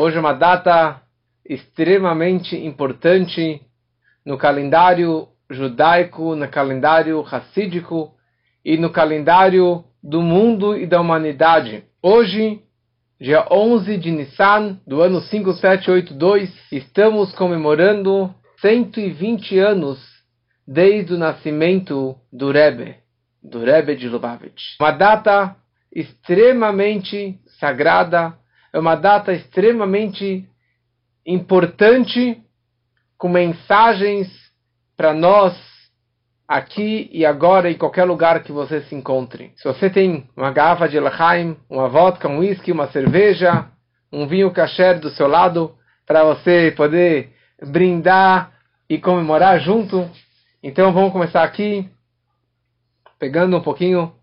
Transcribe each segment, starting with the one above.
Hoje é uma data extremamente importante no calendário judaico, no calendário racídico e no calendário do mundo e da humanidade. Hoje, dia 11 de Nissan, do ano 5782, estamos comemorando 120 anos desde o nascimento do Rebbe, do Rebbe de Lubavitch. Uma data extremamente sagrada, é uma data extremamente importante, com mensagens para nós aqui e agora, em qualquer lugar que você se encontre. Se você tem uma garrafa de Lachaim, uma vodka, um whisky, uma cerveja, um vinho kasher do seu lado, para você poder brindar e comemorar junto. Então vamos começar aqui, pegando um pouquinho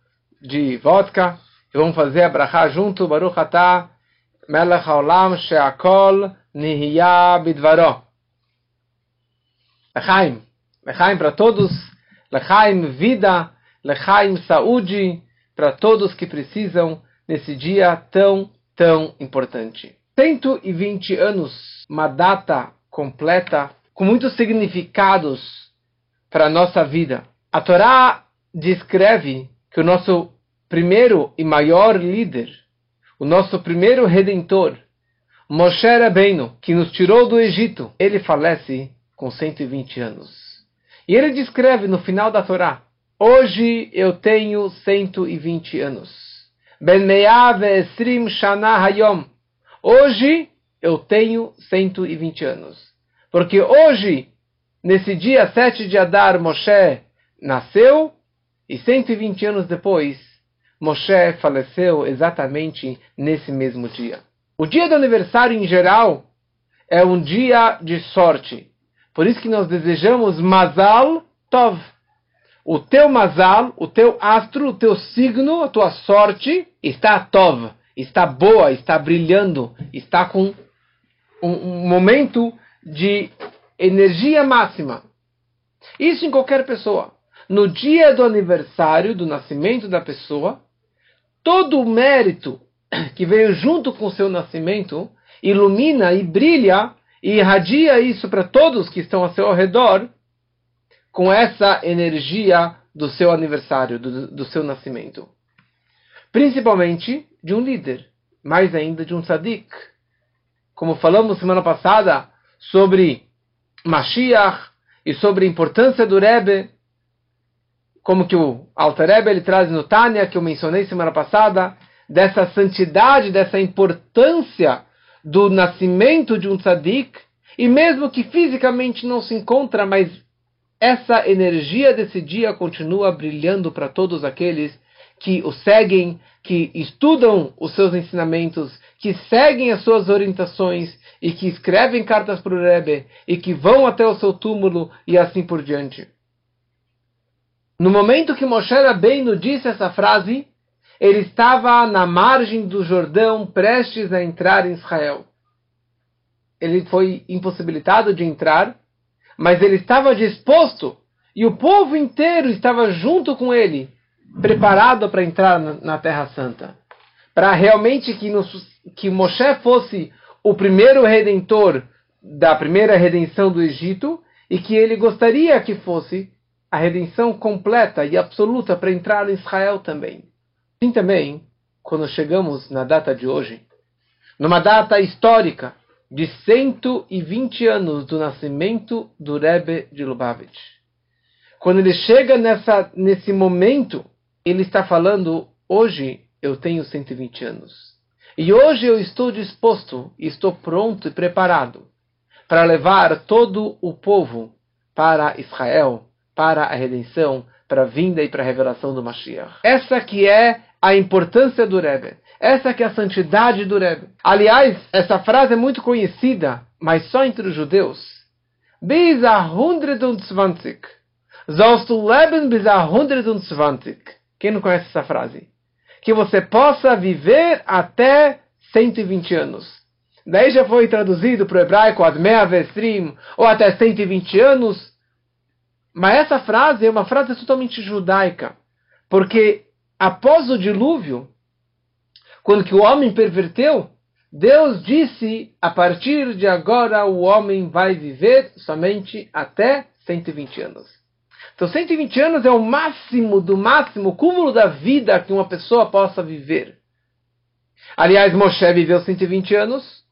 de vodka, e vamos fazer a junto, Baruch Atah, Melech Haolam Sheakol Nihya Bidvaro. Lechaim, Lechaim para todos, Lechaim vida, Lechaim saúde, para todos que precisam nesse dia tão, tão importante. 120 anos, uma data completa com muitos significados para a nossa vida. A Torá descreve que o nosso primeiro e maior líder, o nosso primeiro redentor, Moshe Rabbeinu, que nos tirou do Egito, ele falece com 120 anos. E ele descreve no final da Torá: Hoje eu tenho 120 anos. Ben Esrim Shana Hayom. Hoje eu tenho 120 anos. Porque hoje, nesse dia 7 de Adar, Moshe nasceu e 120 anos depois, Moshe faleceu exatamente nesse mesmo dia. O dia do aniversário em geral é um dia de sorte. Por isso que nós desejamos Mazal Tov. O teu Mazal, o teu astro, o teu signo, a tua sorte está Tov, está boa, está brilhando, está com um, um momento de energia máxima. Isso em qualquer pessoa. No dia do aniversário do nascimento da pessoa, todo o mérito que veio junto com o seu nascimento ilumina e brilha e irradia isso para todos que estão ao seu redor com essa energia do seu aniversário, do, do seu nascimento. Principalmente de um líder, mais ainda de um tzadik. Como falamos semana passada sobre Mashiach e sobre a importância do Rebbe, como que o Alter Rebbe ele traz no Tânia, que eu mencionei semana passada, dessa santidade, dessa importância do nascimento de um tzadik, e mesmo que fisicamente não se encontra, mas essa energia desse dia continua brilhando para todos aqueles que o seguem, que estudam os seus ensinamentos, que seguem as suas orientações e que escrevem cartas para o Rebbe e que vão até o seu túmulo e assim por diante. No momento que Moshe Rabbeinu disse essa frase, ele estava na margem do Jordão, prestes a entrar em Israel. Ele foi impossibilitado de entrar, mas ele estava disposto, e o povo inteiro estava junto com ele, preparado para entrar na Terra Santa. Para realmente que, nos, que Moshe fosse o primeiro redentor da primeira redenção do Egito, e que ele gostaria que fosse a redenção completa e absoluta para entrar em Israel também. Assim também, quando chegamos na data de hoje, numa data histórica de 120 anos do nascimento do Rebbe de Lubavitch. Quando ele chega nessa, nesse momento, ele está falando: hoje eu tenho 120 anos. E hoje eu estou disposto, estou pronto e preparado para levar todo o povo para Israel, para a redenção, para a vinda e para a revelação do Mashiach. Essa que é a importância do Rebbe. Essa que é a santidade do Rebbe. Aliás, essa frase é muito conhecida, mas só entre os judeus. Bis a 120. Sollst du leben bis a 120. Quem não conhece essa frase? Que você possa viver até 120 anos. Daí já foi traduzido para o hebraico Admea Vestrim, ou até 120 anos. Mas essa frase é uma frase totalmente judaica. Porque após o dilúvio, quando que o homem perverteu, Deus disse, a partir de agora o homem vai viver somente até 120 anos. Então 120 anos é o máximo do máximo, o cúmulo da vida que uma pessoa possa viver. Aliás, Moshe viveu 120 anos.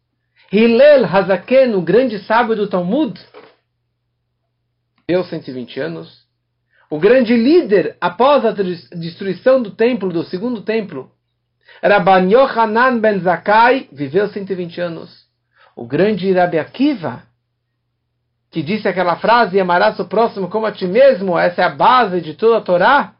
Hillel Hazaken, o grande sábio do Talmud, viveu 120 anos. O grande líder, após a destruição do templo, do segundo templo, Rabban Yohanan ben Zakkai, viveu 120 anos. O grande Rabbi Akiva, que disse aquela frase, amarás o próximo como a ti mesmo, essa é a base de toda a Torá.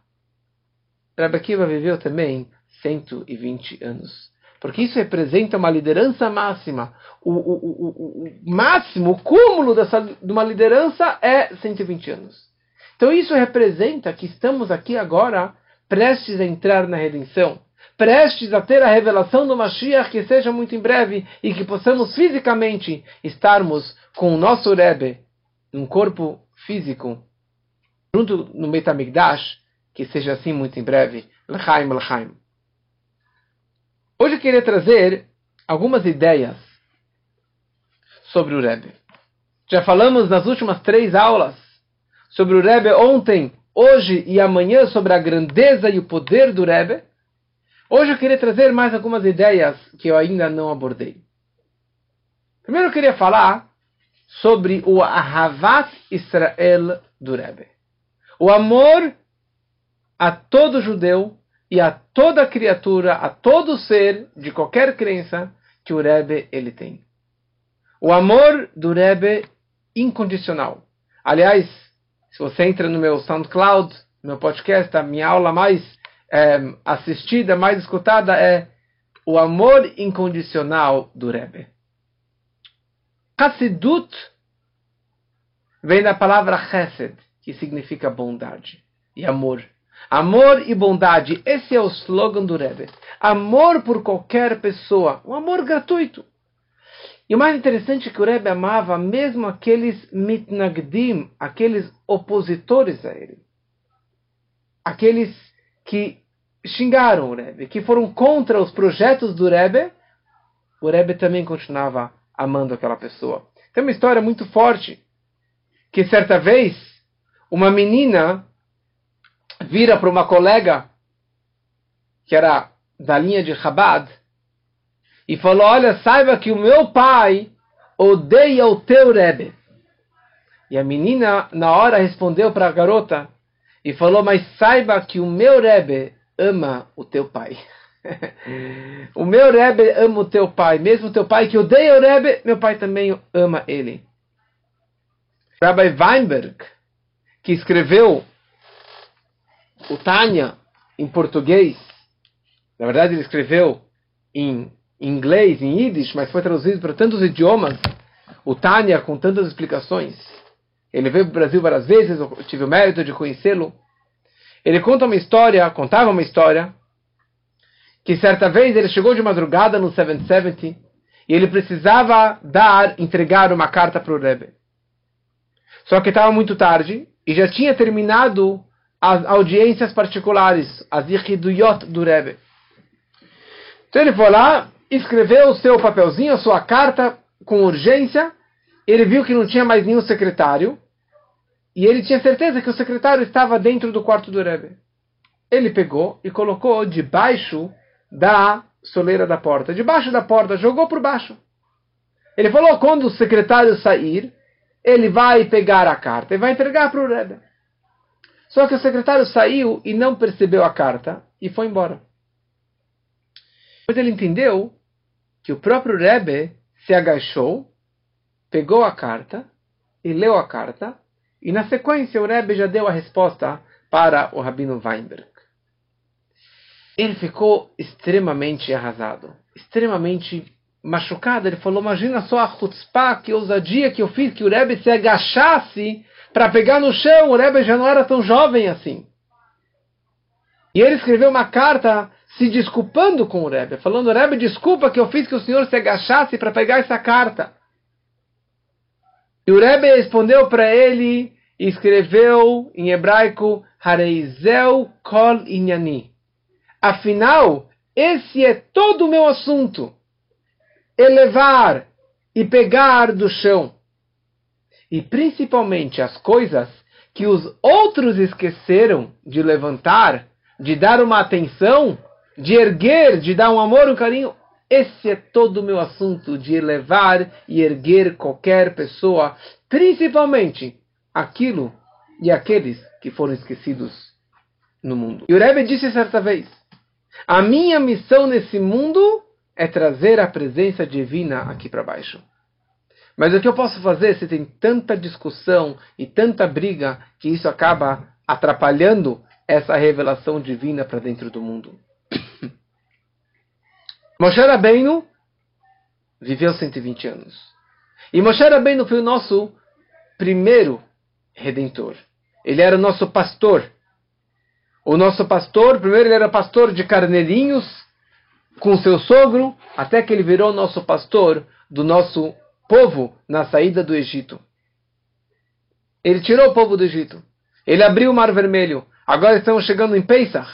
Rabbi Akiva viveu também 120 anos. Porque isso representa uma liderança máxima. O, o, o, o máximo, o cúmulo dessa, de uma liderança é 120 anos. Então isso representa que estamos aqui agora prestes a entrar na redenção. Prestes a ter a revelação do Mashiach que seja muito em breve e que possamos fisicamente estarmos com o nosso Rebbe, num corpo físico, junto no Metamigdash, que seja assim muito em breve. L'chaim, l'chaim. Hoje eu queria trazer algumas ideias sobre o Rebbe. Já falamos nas últimas três aulas sobre o Rebbe ontem, hoje e amanhã sobre a grandeza e o poder do Rebbe. Hoje eu queria trazer mais algumas ideias que eu ainda não abordei. Primeiro eu queria falar sobre o Ahavat Israel do Rebbe. O amor a todo judeu e a toda criatura, a todo ser de qualquer crença que o Rebbe ele tem. O amor do Rebbe incondicional. Aliás, se você entra no meu SoundCloud, meu podcast, a minha aula mais é, assistida, mais escutada é o amor incondicional do Rebbe. Hassidut vem da palavra chesed, que significa bondade e amor. Amor e bondade, esse é o slogan do Rebbe. Amor por qualquer pessoa, um amor gratuito. E o mais interessante é que o Rebbe amava mesmo aqueles mitnagdim, aqueles opositores a ele. Aqueles que xingaram o Rebbe, que foram contra os projetos do Rebbe, o Rebbe também continuava amando aquela pessoa. Tem uma história muito forte, que certa vez, uma menina vira para uma colega que era da linha de Chabad e falou: Olha, saiba que o meu pai odeia o teu Rebbe. E a menina, na hora, respondeu para a garota e falou: Mas saiba que o meu Rebbe ama o teu pai. o meu Rebbe ama o teu pai. Mesmo o teu pai que odeia o Rebbe, meu pai também ama ele. Rabbi Weinberg, que escreveu o Tânia, em português, na verdade ele escreveu em inglês, em Yiddish, mas foi traduzido para tantos idiomas, o Tânia com tantas explicações. Ele veio para o Brasil várias vezes, eu tive o mérito de conhecê-lo. Ele conta uma história, contava uma história, que certa vez ele chegou de madrugada no 770 e ele precisava dar, entregar uma carta para o Rebbe. Só que estava muito tarde e já tinha terminado as audiências particulares, as Yichiduyot do Rebbe. Então ele foi lá, escreveu o seu papelzinho, a sua carta com urgência, ele viu que não tinha mais nenhum secretário, e ele tinha certeza que o secretário estava dentro do quarto do Rebbe. Ele pegou e colocou debaixo da soleira da porta, debaixo da porta, jogou por baixo. Ele falou: quando o secretário sair, ele vai pegar a carta e vai entregar para o Rebbe. Só que o secretário saiu e não percebeu a carta e foi embora. Depois ele entendeu que o próprio Rebbe se agachou, pegou a carta e leu a carta, e na sequência o Rebbe já deu a resposta para o Rabino Weinberg. Ele ficou extremamente arrasado, extremamente machucado. Ele falou: Imagina só a chutzpah, que ousadia que eu fiz, que o Rebbe se agachasse para pegar no chão. O Rebbe já não era tão jovem assim. E ele escreveu uma carta se desculpando com o Rebbe, falando: Rebbe, desculpa que eu fiz que o senhor se agachasse para pegar essa carta. E o Rebbe respondeu para ele e escreveu em hebraico: Hareizel kol inyani. Afinal, esse é todo o meu assunto. elevar e pegar do chão. E principalmente as coisas que os outros esqueceram de levantar, de dar uma atenção, de erguer, de dar um amor, um carinho. Esse é todo o meu assunto de elevar e erguer qualquer pessoa, principalmente aquilo e aqueles que foram esquecidos no mundo. E o Rebbe disse certa vez: A minha missão nesse mundo é trazer a presença divina aqui para baixo. Mas o que eu posso fazer se tem tanta discussão e tanta briga que isso acaba atrapalhando essa revelação divina para dentro do mundo? Moshe Rabbeinu viveu 120 anos. E Moshe Rabbeinu foi o nosso primeiro redentor. Ele era o nosso pastor. O nosso pastor, primeiro ele era pastor de carneirinhos com seu sogro, até que ele virou nosso pastor do nosso povo na saída do Egito. Ele tirou o povo do Egito. Ele abriu o Mar Vermelho. Agora estamos chegando em Pesach.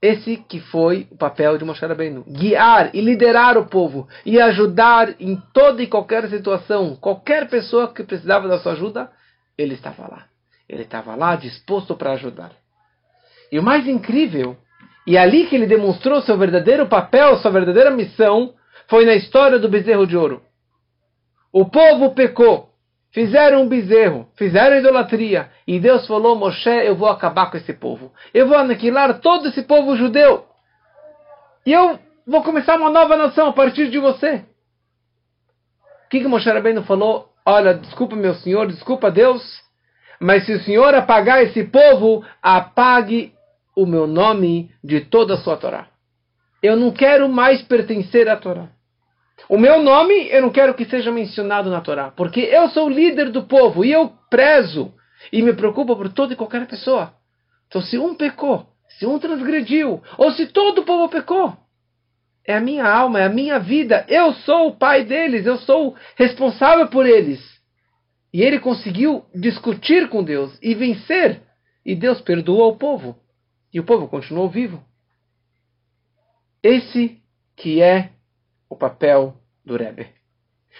Esse que foi o papel de Moshe Rabbeinu. Guiar e liderar o povo. E ajudar em toda e qualquer situação. Qualquer pessoa que precisava da sua ajuda, ele estava lá. Ele estava lá disposto para ajudar. E o mais incrível, e é ali que ele demonstrou seu verdadeiro papel, sua verdadeira missão, foi na história do bezerro de ouro. O povo pecou, fizeram um bezerro, fizeram idolatria, e Deus falou: Moshe, eu vou acabar com esse povo. Eu vou aniquilar todo esse povo judeu. E eu vou começar uma nova nação a partir de você. O que, que Moshe Rabbeinu falou? Olha, desculpa meu senhor, desculpa Deus, mas se o senhor apagar esse povo, apague o meu nome de toda a sua Torá. Eu não quero mais pertencer à Torá. O meu nome eu não quero que seja mencionado na Torá, porque eu sou o líder do povo e eu prezo e me preocupo por toda e qualquer pessoa. Então, se um pecou, se um transgrediu, ou se todo o povo pecou, é a minha alma, é a minha vida. Eu sou o pai deles, eu sou responsável por eles. E ele conseguiu discutir com Deus e vencer. E Deus perdoou o povo. E o povo continuou vivo. Esse que é o papel do Rebbe.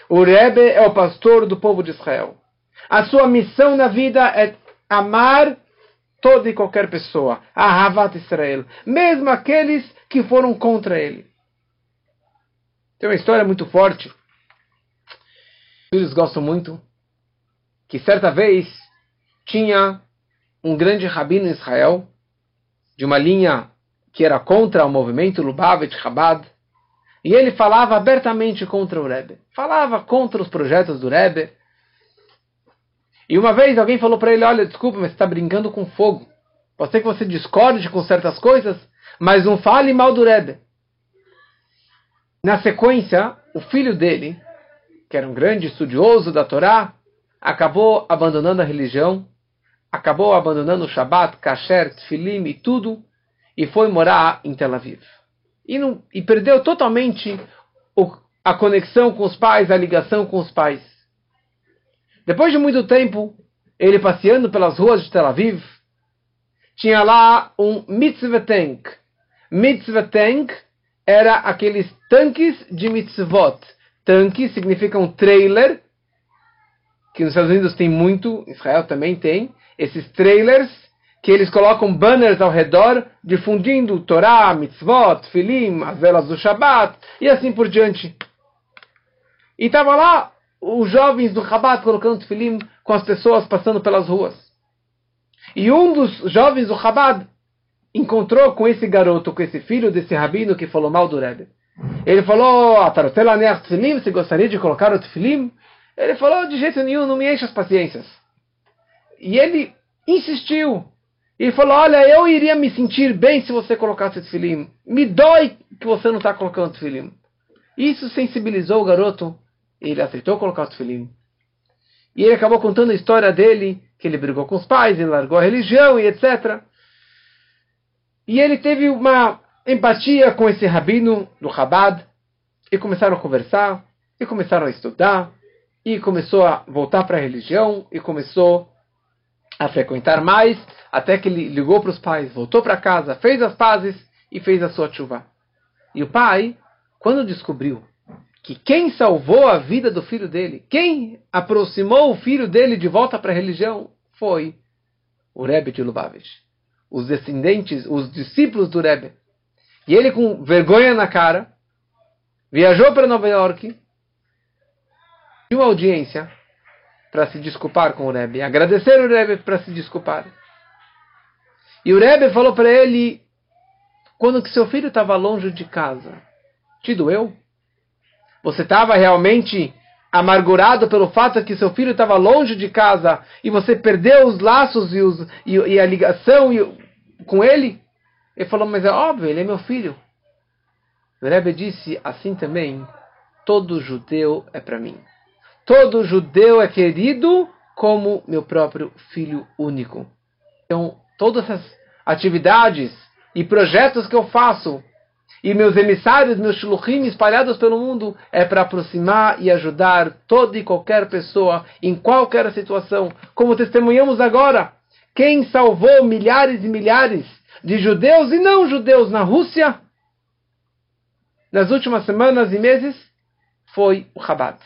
O Rebbe é o pastor do povo de Israel. A sua missão na vida é amar toda e qualquer pessoa, a Havat Israel, mesmo aqueles que foram contra ele. Tem uma história muito forte. Filhos gostam muito. Que certa vez tinha um grande rabino em Israel, de uma linha que era contra o movimento Lubavitch Chabad, e ele falava abertamente contra o Rebbe. Falava contra os projetos do Rebbe. E uma vez alguém falou para ele: Olha, desculpa, mas você está brincando com fogo. Pode ser que você discorde com certas coisas, mas não fale mal do Rebbe. Na sequência, o filho dele, que era um grande estudioso da Torá, acabou abandonando a religião, acabou abandonando o Shabat, Kasher, Tfilim e tudo, e foi morar em Tel Aviv e, não, e perdeu totalmente o, a conexão com os pais, a ligação com os pais. Depois de muito tempo, ele passeando pelas ruas de Tel Aviv, tinha lá um mitzvah tank. Mitzvah tank era aqueles tanques de mitzvot. Tanque significa um trailer, que nos Estados Unidos tem muito, Israel também tem. Esses trailers que eles colocam banners ao redor difundindo Torá, mitzvot, filim, as velas do Shabat e assim por diante. E estava lá os jovens do Rabat colocando filim com as pessoas passando pelas ruas. E um dos jovens do Rabat encontrou com esse garoto, com esse filho desse rabino que falou mal do Rebbe. Ele falou, Tfilim, você gostaria de colocar o Tfilim? Ele falou, de jeito nenhum, não me enche as paciências. E ele insistiu. E falou: Olha, eu iria me sentir bem se você colocasse tefilim. Me dói que você não está colocando tefilim. Isso sensibilizou o garoto. Ele aceitou colocar o tefilim. E ele acabou contando a história dele, que ele brigou com os pais, ele largou a religião e etc. E ele teve uma empatia com esse rabino do Chabad. E começaram a conversar, e começaram a estudar, e começou a voltar para a religião, e começou a frequentar mais, até que ele ligou para os pais, voltou para casa, fez as pazes e fez a sua chuva. E o pai, quando descobriu que quem salvou a vida do filho dele, quem aproximou o filho dele de volta para a religião, foi o Rebbe de Lubavitch. Os descendentes, os discípulos do Rebbe. E ele, com vergonha na cara, viajou para Nova York, uma audiência para se desculpar com o Rebbe, agradecer o Rebbe para se desculpar. E o Rebbe falou para ele, quando que seu filho estava longe de casa, te doeu? Você estava realmente amargurado pelo fato que seu filho estava longe de casa e você perdeu os laços e, os, e, e a ligação e, com ele? Ele falou, mas é óbvio, ele é meu filho. O Rebbe disse assim também: todo judeu é para mim. Todo judeu é querido como meu próprio filho único. Então, todas essas atividades e projetos que eu faço e meus emissários, meus shluchim espalhados pelo mundo é para aproximar e ajudar toda e qualquer pessoa em qualquer situação, como testemunhamos agora. Quem salvou milhares e milhares de judeus e não judeus na Rússia nas últimas semanas e meses foi o Chabad.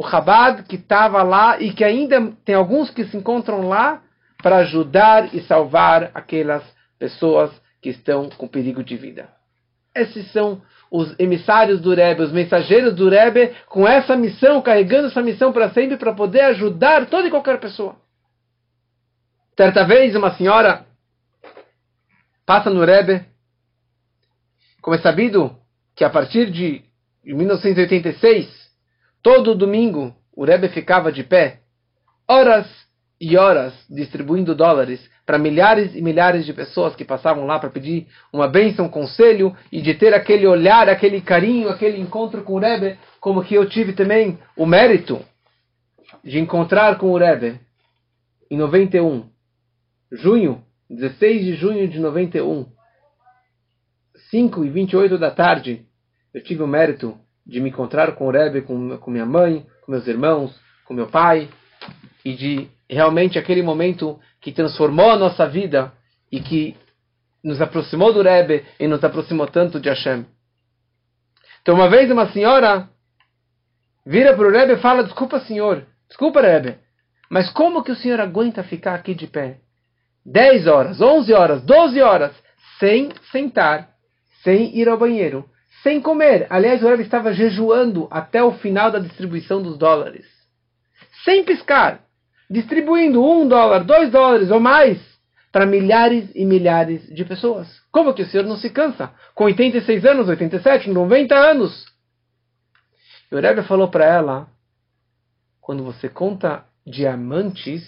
O Chabad que estava lá e que ainda tem alguns que se encontram lá para ajudar e salvar aquelas pessoas que estão com perigo de vida. Esses são os emissários do Rebbe, os mensageiros do Rebbe, com essa missão, carregando essa missão para sempre, para poder ajudar toda e qualquer pessoa. Certa vez, uma senhora passa no Rebbe, como é sabido que a partir de 1986, todo domingo, o Rebbe ficava de pé, horas e horas distribuindo dólares para milhares e milhares de pessoas que passavam lá para pedir uma bênção, um conselho e de ter aquele olhar, aquele carinho, aquele encontro com o Rebbe, como que eu tive também o mérito de encontrar com o Rebbe em 91, junho, 16 de junho de 91, 5 e 28 da tarde, eu tive o mérito de me encontrar com o Rebbe, com, com minha mãe, com meus irmãos, com meu pai, e de realmente aquele momento que transformou a nossa vida e que nos aproximou do Rebbe e nos aproximou tanto de Hashem. Então, uma vez uma senhora vira para o Rebbe e fala: Desculpa, senhor, desculpa, Rebbe, mas como que o senhor aguenta ficar aqui de pé? 10 horas, 11 horas, 12 horas, sem sentar, sem ir ao banheiro, sem comer. Aliás, o Rebbe estava jejuando até o final da distribuição dos dólares. Sem piscar distribuindo um dólar, dois dólares ou mais para milhares e milhares de pessoas. Como que o senhor não se cansa? Com 86 anos, 87, 90 anos. E o Rebbe falou para ela: quando você conta diamantes,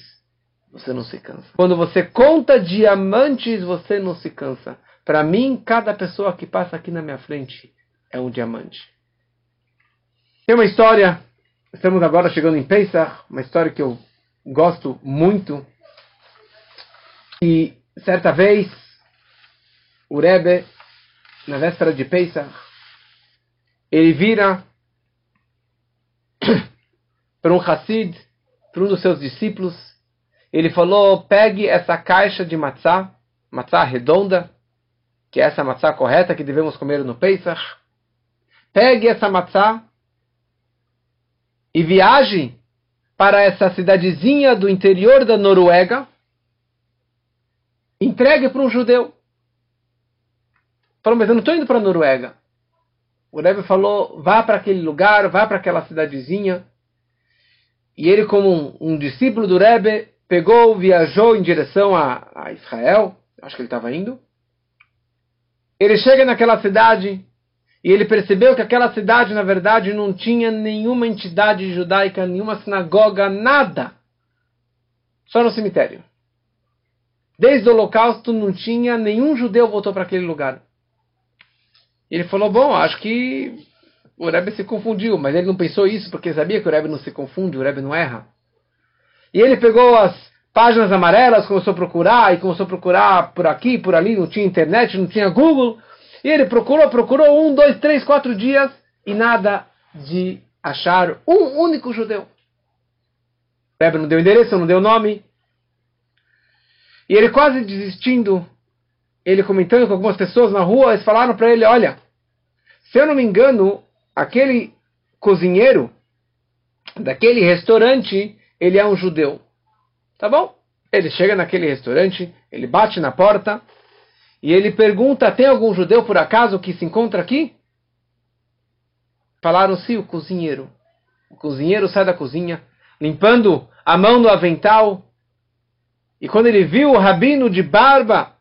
você não se cansa. Quando você conta diamantes, você não se cansa. Para mim, cada pessoa que passa aqui na minha frente é um diamante. Tem uma história, estamos agora chegando em Pesach, uma história que eu gosto muito. E certa vez, o Rebbe, na véspera de Pesach, ele vira para um Hassid, para um dos seus discípulos. Ele falou: pegue essa caixa de matzá, matzá redonda, que é essa matzá correta que devemos comer no Pesach. Pegue essa matzá e viaje para essa cidadezinha do interior da Noruega, entregue para um judeu. Falou, mas eu não estou indo para a Noruega. O Rebbe falou, vá para aquele lugar, vá para aquela cidadezinha. E ele, como um, um, discípulo do Rebbe, pegou, viajou em direção a, a Israel, acho que ele estava indo. Ele chega naquela cidade, e ele percebeu que aquela cidade, na verdade, não tinha nenhuma entidade judaica, nenhuma sinagoga, nada. Só no cemitério. Desde o Holocausto não tinha, nenhum judeu voltou para aquele lugar. Ele falou: Bom, acho que o Rebbe se confundiu, mas ele não pensou isso porque sabia que o Rebbe não se confunde, o Rebbe não erra. E ele pegou as páginas amarelas, começou a procurar, e começou a procurar por aqui, por ali, não tinha internet, não tinha Google. E ele procurou, procurou um, dois, três, quatro dias e nada de achar um único judeu. O Rebbe não deu endereço, não deu nome. E ele quase desistindo, ele comentando com algumas pessoas na rua, eles falaram para ele, olha, se eu não me engano, aquele cozinheiro daquele restaurante, ele é um judeu. Tá bom? Ele chega naquele restaurante, ele bate na porta e ele pergunta: tem algum judeu por acaso que se encontra aqui? Falaram sim, o cozinheiro. O cozinheiro sai da cozinha, limpando a mão no avental. E quando ele viu o rabino de barba,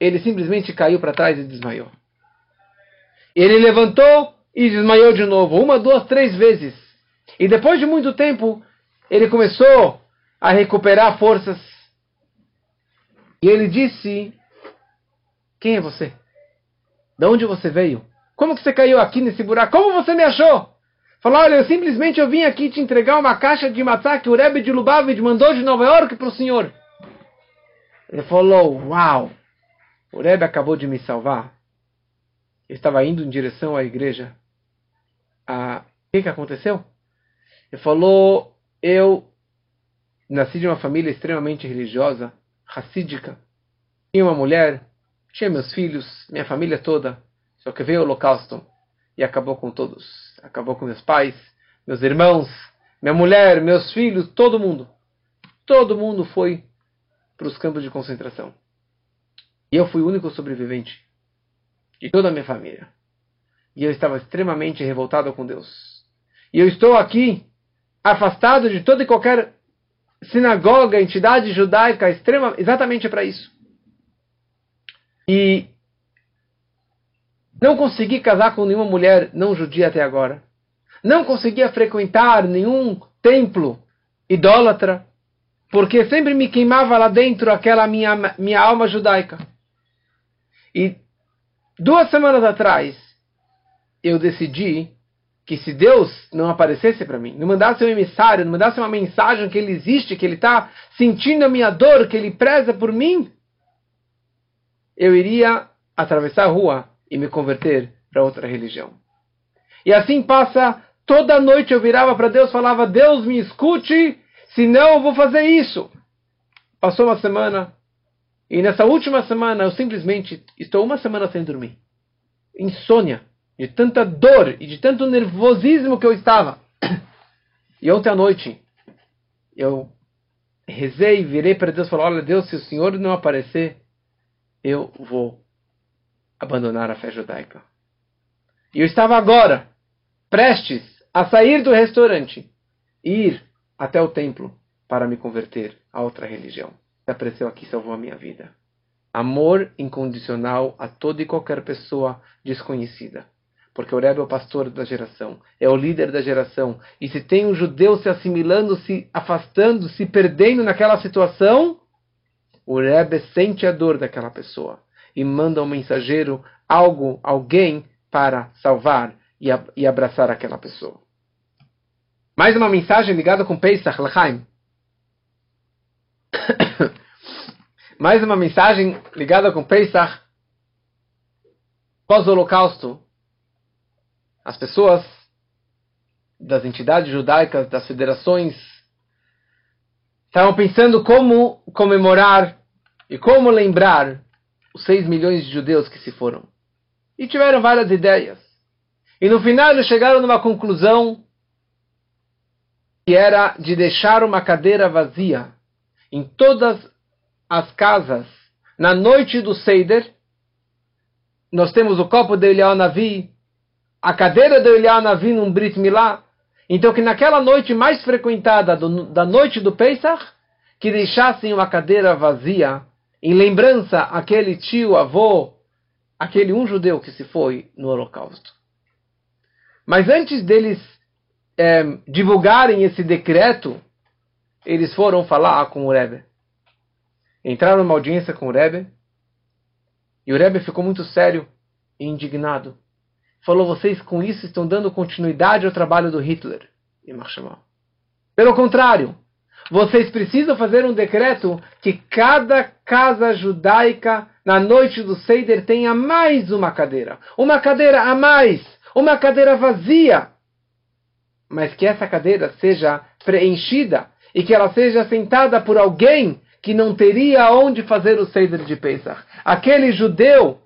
ele simplesmente caiu para trás e desmaiou. Ele levantou e desmaiou de novo, uma, duas, três vezes. E depois de muito tempo, ele começou a recuperar forças. E ele disse: Quem é você? De onde você veio? Como que você caiu aqui nesse buraco? Como você me achou? Falou: Olha, eu simplesmente eu vim aqui te entregar uma caixa de matzá que o Rebbe de Lubavitch mandou de Nova York para o senhor. Ele falou: Uau! O Rebbe acabou de me salvar. Eu estava indo em direção à igreja. Ah, o que, que aconteceu? Ele falou: Eu nasci de uma família extremamente religiosa, racídica. Tinha uma mulher, tinha meus filhos, minha família toda. Só que veio o holocausto e acabou com todos. Acabou com meus pais, meus irmãos, minha mulher, meus filhos, todo mundo. Todo mundo foi para os campos de concentração. E eu fui o único sobrevivente de toda a minha família. E eu estava extremamente revoltado com Deus. E eu estou aqui, afastado de toda e qualquer sinagoga, entidade judaica, extrema, exatamente para isso. E não consegui casar com nenhuma mulher não judia até agora. Não conseguia frequentar nenhum templo idólatra, porque sempre me queimava lá dentro aquela minha, minha alma judaica. E duas semanas atrás, eu decidi que se Deus não aparecesse para mim, não mandasse um emissário, não mandasse uma mensagem que Ele existe, que Ele está sentindo a minha dor, que Ele preza por mim, eu iria atravessar a rua e me converter para outra religião. E assim passa, toda noite eu virava para Deus, falava: Deus me escute, senão eu vou fazer isso. Passou uma semana, e nessa última semana eu simplesmente estou uma semana sem dormir. Insônia de tanta dor e de tanto nervosismo que eu estava. E ontem à noite, eu rezei, virei para Deus e falei: Olha, Deus, se o Senhor não aparecer, eu vou abandonar a fé judaica. E eu estava agora, prestes a sair do restaurante e ir até o templo para me converter a outra religião. Apareceu aqui e salvou a minha vida. Amor incondicional a toda e qualquer pessoa desconhecida porque o Rebbe é o pastor da geração, é o líder da geração. E se tem um judeu se assimilando, se afastando, se perdendo naquela situação, o Rebbe sente a dor daquela pessoa e manda um mensageiro, algo, alguém para salvar e, e abraçar aquela pessoa. Mais uma mensagem ligada com Pesach, Lachaim. Mais uma mensagem ligada com Pesach. Pós-Holocausto, as pessoas das entidades judaicas, das federações, estavam pensando como comemorar e como lembrar os 6 milhões de judeus que se foram. E tiveram várias ideias. E no final eles chegaram numa conclusão que era de deixar uma cadeira vazia em todas as casas na noite do Seider. Nós temos o copo de Eliyahu Navi, a cadeira de Eliyahu Navi num Brit Milá. Então que naquela noite mais frequentada do, da noite do Pesach, que deixassem uma cadeira vazia em lembrança aquele tio, avô, aquele um judeu que se foi no Holocausto. Mas antes deles é, divulgarem esse decreto, eles foram falar com o Rebbe. Entraram numa audiência com o Rebbe, e o Rebbe ficou muito sério e indignado falou: vocês com isso estão dando continuidade ao trabalho do Hitler. E Pelo contrário, vocês precisam fazer um decreto que cada casa judaica na noite do Seider tenha mais uma cadeira. Uma cadeira a mais. Uma cadeira vazia. Mas que essa cadeira seja preenchida e que ela seja sentada por alguém que não teria onde fazer o Seider de Pesach. Aquele judeu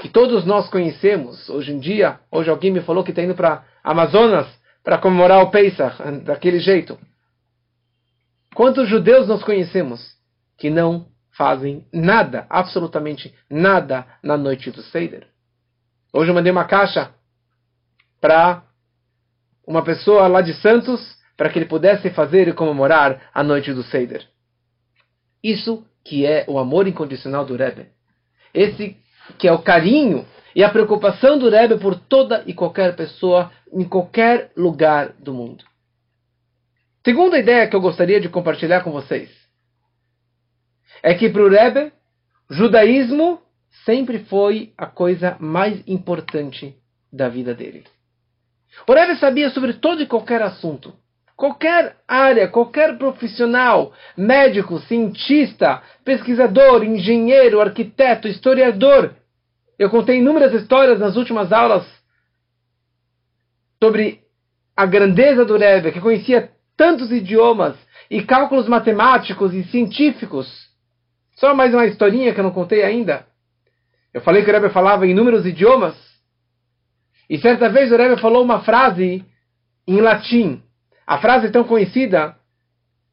que todos nós conhecemos hoje em dia. Hoje alguém me falou que está indo para Amazonas para comemorar o Pesach daquele jeito. Quantos judeus nós conhecemos que não fazem nada, absolutamente nada, na noite do Seder? Hoje eu mandei uma caixa para uma pessoa lá de Santos para que ele pudesse fazer e comemorar a noite do Seder. Isso que é o amor incondicional do Rebbe. Esse que é o carinho e a preocupação do Rebbe por toda e qualquer pessoa em qualquer lugar do mundo. Segunda ideia que eu gostaria de compartilhar com vocês é que para o Rebbe, judaísmo sempre foi a coisa mais importante da vida dele. O Rebbe sabia sobre todo e qualquer assunto. Qualquer área, qualquer profissional, médico, cientista, pesquisador, engenheiro, arquiteto, historiador. Eu contei inúmeras histórias nas últimas aulas sobre a grandeza do Rebbe, que conhecia tantos idiomas e cálculos matemáticos e científicos. Só mais uma historinha que eu não contei ainda. Eu falei que o Rebbe falava inúmeros idiomas. E certa vez o Rebbe falou uma frase em latim. A frase tão conhecida,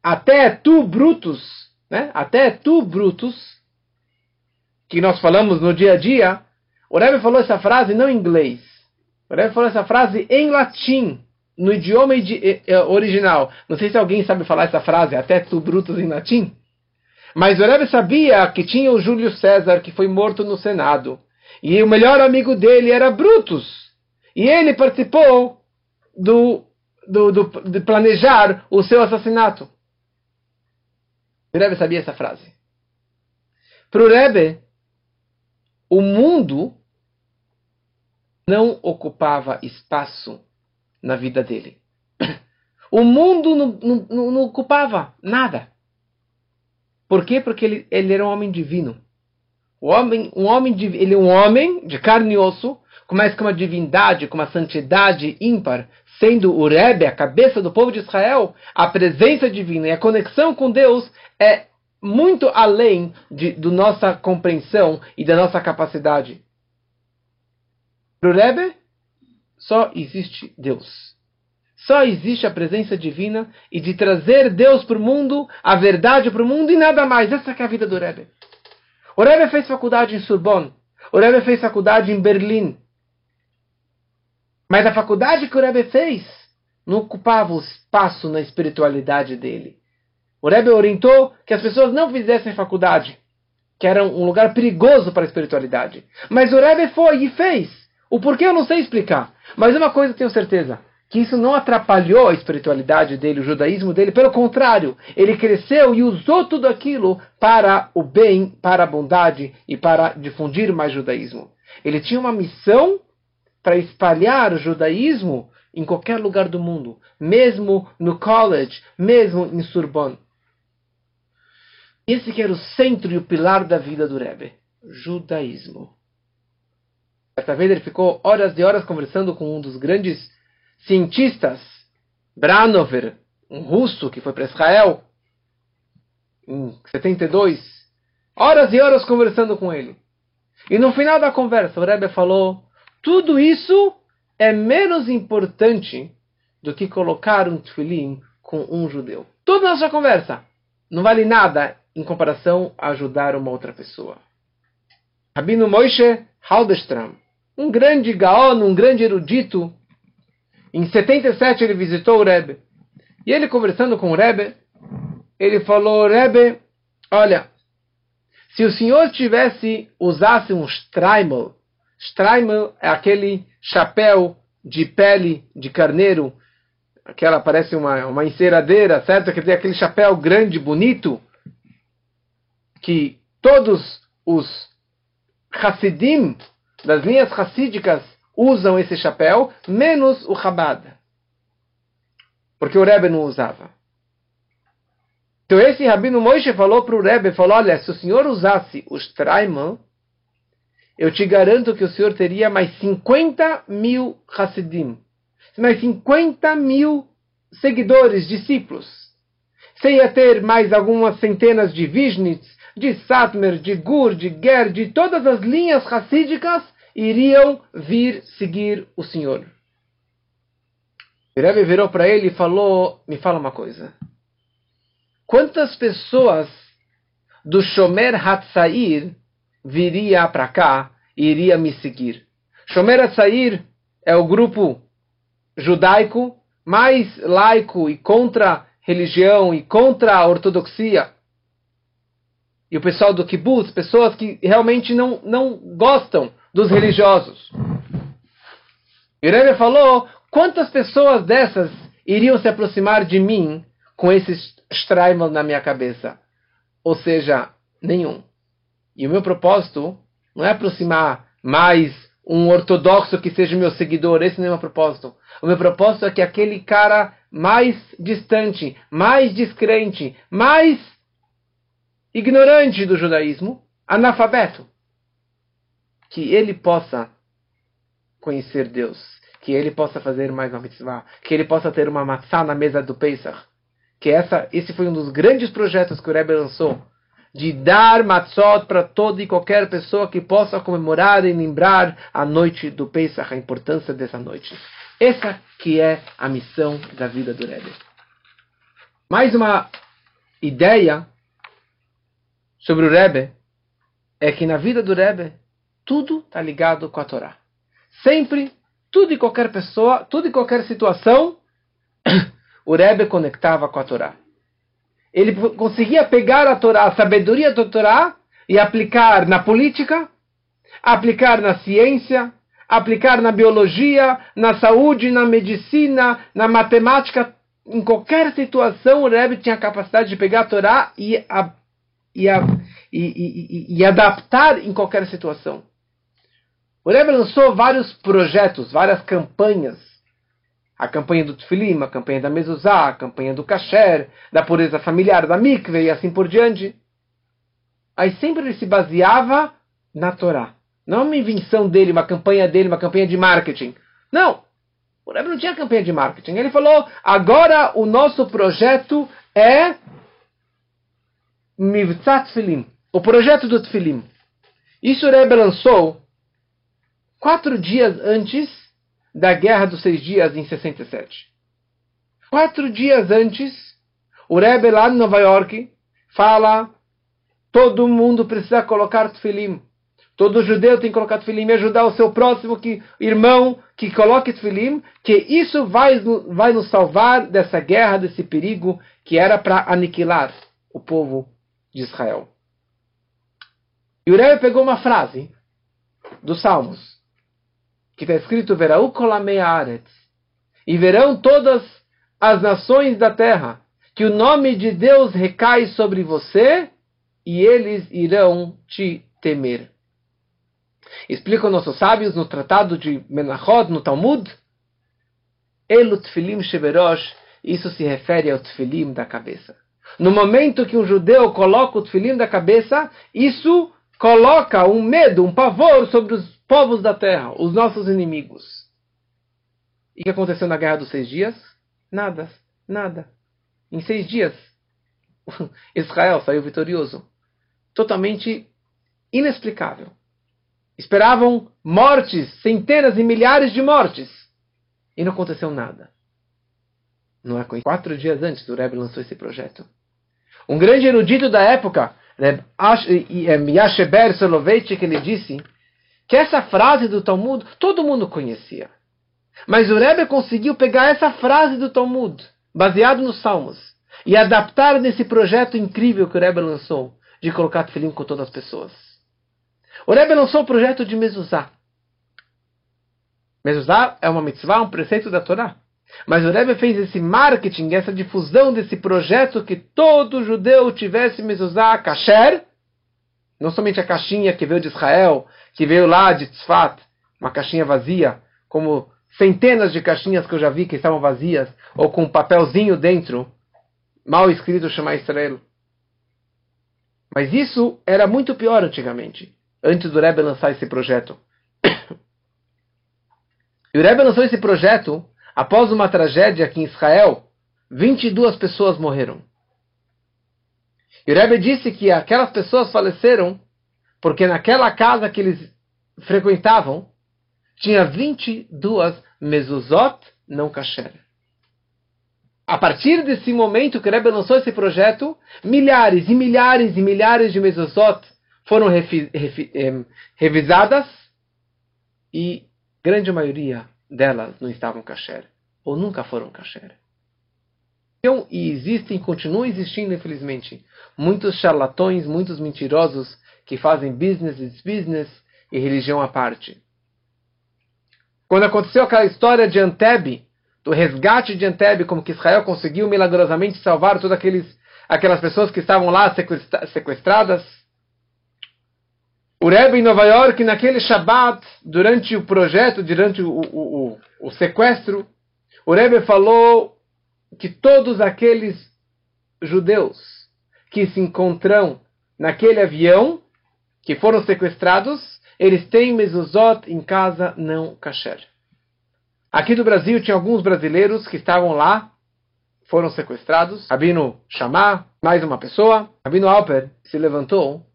até tu, Brutus, né? até tu, Brutus, que nós falamos no dia a dia, o Rebbe falou essa frase não em inglês. O Rebbe falou essa frase em latim, no idioma eh, eh, original. Não sei se alguém sabe falar essa frase, até tu, Brutus, em latim. Mas o Rebbe sabia que tinha o Júlio César que foi morto no Senado. E o melhor amigo dele era Brutus. E ele participou do, do, do, de planejar o seu assassinato. O Rebbe sabia essa frase. Para o Rebbe, o mundo não ocupava espaço na vida dele. O mundo não, não, não ocupava nada. Por quê? Porque ele, ele era um homem divino. O homem, um homem, ele é um homem de carne e osso, começa com uma divindade, com uma santidade ímpar, sendo o Rebbe, a cabeça do povo de Israel, a presença divina e a conexão com Deus é muito além de, do nossa compreensão e da nossa capacidade. Para o Rebbe, só existe Deus. Só existe a presença divina e de trazer Deus para o mundo, a verdade para o mundo e nada mais. Essa é a vida do Rebbe. O Rebbe fez faculdade em Sorbonne. O Rebbe fez faculdade em Berlim. Mas a faculdade que o Rebbe fez não ocupava o espaço na espiritualidade dele. O Rebbe orientou que as pessoas não fizessem faculdade, que era um lugar perigoso para a espiritualidade. Mas o Rebbe foi e fez. O porquê eu não sei explicar. Mas uma coisa eu tenho certeza: que isso não atrapalhou a espiritualidade dele, o judaísmo dele. Pelo contrário, ele cresceu e usou tudo aquilo para o bem, para a bondade e para difundir mais judaísmo. Ele tinha uma missão para espalhar o judaísmo em qualquer lugar do mundo, mesmo no college, mesmo em Sorbonne. Esse que era o centro e o pilar da vida do Rebbe, judaísmo. Certa vez ele ficou horas e horas conversando com um dos grandes cientistas, Branover, um russo que foi para Israel em 72, horas e horas conversando com ele. E no final da conversa, o Rebbe falou tudo isso é menos importante do que colocar um tefilim com um judeu. Toda nossa conversa não vale nada em comparação a ajudar uma outra pessoa. Rabino Moshe Halberstram, um grande gaon, um grande erudito, em 77 ele visitou o Rebbe. E ele conversando com o Rebbe, ele falou, Rebbe, olha, se o senhor tivesse, usasse um Streimel, Streimel é aquele chapéu de pele de carneiro, aquela parece uma, uma enceradeira, certo? Quer dizer, aquele chapéu grande, bonito, que todos os Hassidim, das linhas hassídicas, usam esse chapéu, menos o Chabad. Porque o Rebbe não usava. Então esse Rabino Moshe falou para o Rebbe, falou, olha, se o senhor usasse o Streimel, eu te garanto que o senhor teria mais 50 mil Hassidim, mais 50 mil seguidores, discípulos. Você ia ter mais algumas centenas de Vishnitz, de Satmer, de Gur, de Ger, de todas as linhas racídicas iriam vir seguir o Senhor. O Rebbe virou para ele e falou: Me fala uma coisa. Quantas pessoas do Shomer Hatzair viria para cá e iria me seguir? Shomer Hatzair é o grupo judaico mais laico e contra religião e contra a ortodoxia. E o pessoal do kibbutz, pessoas que realmente não, não gostam dos religiosos. E Rebbe falou, quantas pessoas dessas iriam se aproximar de mim com esse Streimel na minha cabeça? Ou seja, nenhum. E o meu propósito não é aproximar mais um ortodoxo que seja meu seguidor, esse não é o meu propósito. O meu propósito é que aquele cara mais distante, mais descrente, mais ignorante do judaísmo, analfabeto, que ele possa conhecer Deus, que ele possa fazer mais uma mitzvah, que ele possa ter uma matzah na mesa do Pesach. Que essa, esse foi um dos grandes projetos que o Rebbe lançou de dar matzot para toda e qualquer pessoa que possa comemorar e lembrar a noite do Pesach, a importância dessa noite. Essa que é a missão da vida do Rebbe. Mais uma ideia sobre o Rebbe é que na vida do Rebbe tudo está ligado com a Torá. Sempre, tudo e qualquer pessoa, tudo e qualquer situação, o Rebbe conectava com a Torá ele conseguia pegar a Torá, a sabedoria da Torá e aplicar na política, aplicar na ciência, aplicar na biologia, na saúde, na medicina, na matemática, em qualquer situação o Rebbe tinha a capacidade de pegar a Torá e, e, a, e, e, e adaptar em qualquer situação. O Rebbe lançou vários projetos, várias campanhas a campanha do Tfilim, a campanha da Mezuzá, a campanha do Kasher, da pureza familiar, da Mikve e assim por diante. Aí sempre ele se baseava na Torá. Não uma invenção dele, uma campanha dele, uma campanha de marketing. Não! O Rebbe não tinha campanha de marketing. Ele falou, agora o nosso projeto é Mivtzat Tfilim. O projeto do Tfilim. Isso o Rebbe lançou quatro dias antes da Guerra dos Seis Dias em 67. Quatro dias antes, o Rebbe lá em Nova York fala todo mundo precisa colocar tefilim. Todo judeu tem que colocar tefilim e ajudar o seu próximo que, irmão que coloque tefilim, que isso vai, vai nos salvar dessa guerra, desse perigo que era para aniquilar o povo de Israel. E o Rebbe pegou uma frase dos Salmos que está escrito Verau Kolamearetz, e verão todas as nações da terra, que o nome de Deus recai sobre você, e eles irão te temer. Explicam nossos sábios no tratado de Menachot, no Talmud, Elu Tfilim Sheverosh, isso se refere ao Tfilim da cabeça. No momento que um judeu coloca o Tfilim da cabeça, isso coloca um medo, um pavor sobre os povos da terra, os nossos inimigos. E o que aconteceu na Guerra dos Seis Dias? Nada, nada. Em seis dias, Israel saiu vitorioso. Totalmente inexplicável. Esperavam mortes, centenas e milhares de mortes. E não aconteceu nada. Não é quatro dias antes o Rebbe lançou esse projeto. Um grande erudito da época, Reb Yasheber Soloveitchik, ele disse que essa frase do Talmud todo mundo conhecia. Mas o Rebbe conseguiu pegar essa frase do Talmud, baseado nos Salmos, e adaptar nesse projeto incrível que o Rebbe lançou, de colocar tefilim com todas as pessoas. O Rebbe lançou o projeto de Mezuzá. Mezuzá é uma mitzvah, um preceito da Torá. Mas o Rebbe fez esse marketing, essa difusão desse projeto que todo judeu tivesse Mezuzá kasher, não somente a caixinha que veio de Israel, que veio lá de Tzfat, uma caixinha vazia, como centenas de caixinhas que eu já vi que estavam vazias, ou com um papelzinho dentro, mal escrito Shema Israel. Mas isso era muito pior antigamente, antes do Rebbe lançar esse projeto. E o Rebbe lançou esse projeto após uma tragédia aqui em Israel, 22 pessoas morreram. E o Rebbe disse que aquelas pessoas faleceram porque naquela casa que eles frequentavam tinha 22 mezuzot não kasher. a partir desse momento que o Rebbe lançou esse projeto, milhares e milhares e milhares de mezuzot foram eh, revisadas e grande maioria delas não estavam kasher, ou nunca foram kasher. Então, e existem, continuam existindo, infelizmente, muitos charlatões, muitos mentirosos que fazem business is business e religião à parte. Quando aconteceu aquela história de Anteb, do resgate de Anteb, como que Israel conseguiu milagrosamente salvar todas aqueles, aquelas pessoas que estavam lá sequestradas, o Rebbe em Nova York, naquele Shabbat, durante o projeto, durante o, o, o, o sequestro, o Rebbe falou que todos aqueles judeus que se encontram naquele avião, que foram sequestrados, eles têm mezuzot em casa não kasher. Aqui do Brasil tinha alguns brasileiros que estavam lá, foram sequestrados. Rabino Chamar, mais uma pessoa. Rabino Alper se levantou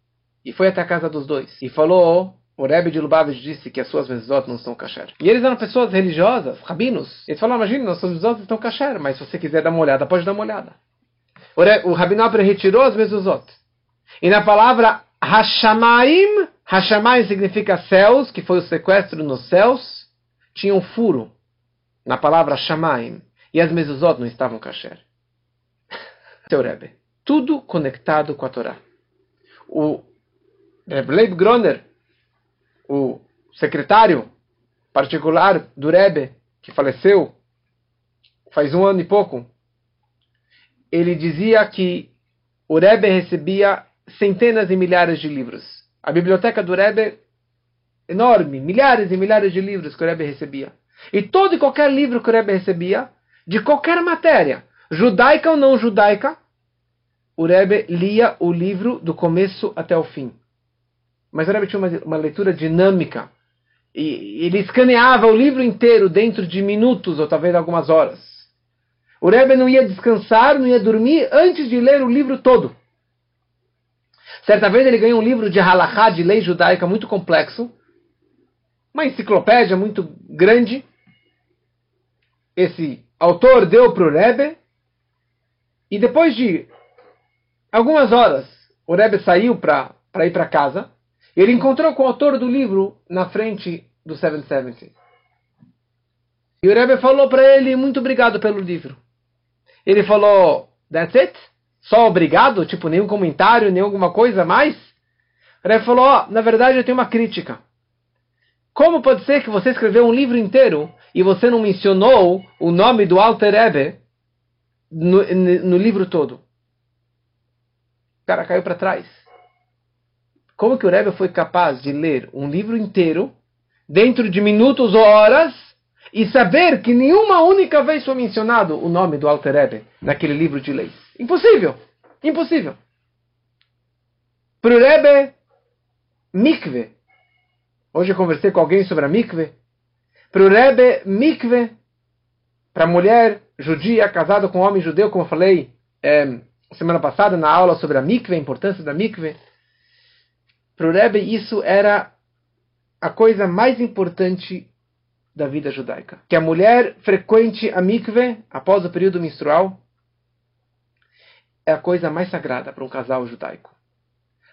e foi até a casa dos dois. E falou, o Rebbe de Lubavitch disse que as suas mezuzot não estão kasher. E eles eram pessoas religiosas, rabinos. Eles falaram, imagina, nossas mezuzot estão kasher, mas se você quiser dar uma olhada, pode dar uma olhada. O, Rebbe, o Rabino Alper retirou as mezuzot. E na palavra Hashamaim, Hashamaim significa céus, que foi o sequestro nos céus, tinha um furo na palavra Shamaim. E as mezuzot não estavam kasher. Seu Rebbe. Tudo conectado com a Torá. O Leib Groner, o secretário particular do Rebbe, que faleceu faz um ano e pouco, ele dizia que o Rebbe recebia centenas e milhares de livros. A biblioteca do Rebbe, enorme, milhares e milhares de livros que o Rebbe recebia. E todo e qualquer livro que o Rebbe recebia, de qualquer matéria, judaica ou não judaica, o Rebbe lia o livro do começo até o fim. Mas o Rebbe tinha uma, uma leitura dinâmica. E ele escaneava o livro inteiro dentro de minutos ou talvez algumas horas. O Rebbe não ia descansar, não ia dormir antes de ler o livro todo. Certa vez ele ganhou um livro de halachá, de lei judaica, muito complexo. Uma enciclopédia muito grande. Esse autor deu para o Rebbe. E depois de algumas horas, o Rebbe saiu para ir para casa. Ele encontrou com o autor do livro na frente do 770. E o Rebbe falou para ele, muito obrigado pelo livro. Ele falou, that's it? Só obrigado? Tipo, nenhum comentário, nem alguma coisa mais? O Rebbe falou, oh, na verdade eu tenho uma crítica. Como pode ser que você escreveu um livro inteiro e você não mencionou o nome do Alter Rebbe no, no livro todo? O cara caiu para trás. Como que o Rebbe foi capaz de ler um livro inteiro, dentro de minutos ou horas, e saber que nenhuma única vez foi mencionado o nome do Alter Rebbe naquele livro de leis? Impossível! Impossível! Para o Rebbe, mikve. Hoje eu conversei com alguém sobre a mikve. Para o Rebbe, mikve, para a mulher judia casada com um homem judeu, como eu falei é, semana passada na aula sobre a mikve, a importância da mikve. Para o Rebbe, isso era a coisa mais importante da vida judaica. Que a mulher frequente a mikve após o período menstrual é a coisa mais sagrada para um casal judaico.